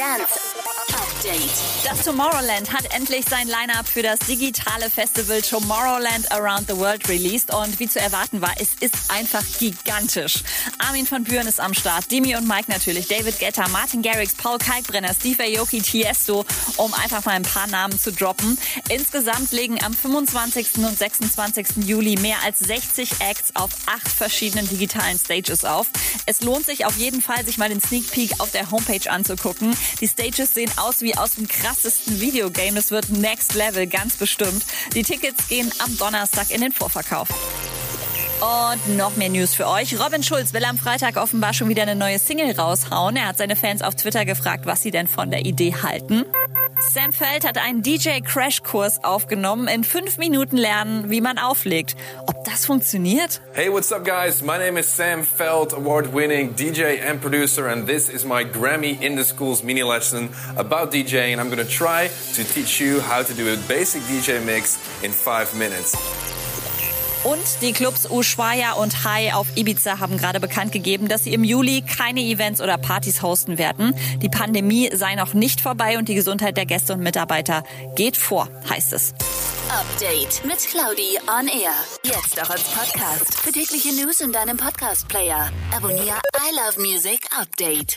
Dance Update. Das Tomorrowland hat endlich sein Line-Up für das digitale Festival Tomorrowland Around the World released und wie zu erwarten war, es ist einfach gigantisch. Armin von Buren ist am Start, Demi und Mike natürlich, David Guetta, Martin Garrix, Paul Kalkbrenner, Steve Aoki, Tiesto, um einfach mal ein paar Namen zu droppen. Insgesamt legen am 25. und 26. Juli mehr als 60 Acts auf acht verschiedenen digitalen Stages auf. Es lohnt sich auf jeden Fall, sich mal den Sneak Peek auf der Homepage anzugucken. Die Stages sehen aus wie aus dem krassesten Videogame. Es wird Next Level, ganz bestimmt. Die Tickets gehen am Donnerstag in den Vorverkauf. Und noch mehr News für euch. Robin Schulz will am Freitag offenbar schon wieder eine neue Single raushauen. Er hat seine Fans auf Twitter gefragt, was sie denn von der Idee halten. Sam Feld hat einen DJ-Crash-Kurs aufgenommen. In fünf Minuten lernen, wie man auflegt. Ob das funktioniert? Hey, what's up, guys? My name is Sam Feld, award winning DJ and producer, and this is my Grammy in the Schools mini lesson about DJing. I'm gonna try to teach you how to do a basic DJ mix in five minutes. Und die Clubs Ushuaia und Hai auf Ibiza haben gerade bekannt gegeben, dass sie im Juli keine Events oder Partys hosten werden. Die Pandemie sei noch nicht vorbei und die Gesundheit der Gäste und Mitarbeiter geht vor, heißt es. Update mit Claudi on Air. Jetzt auch als Podcast. Für tägliche News in deinem Podcast-Player. Abonniere I Love Music Update.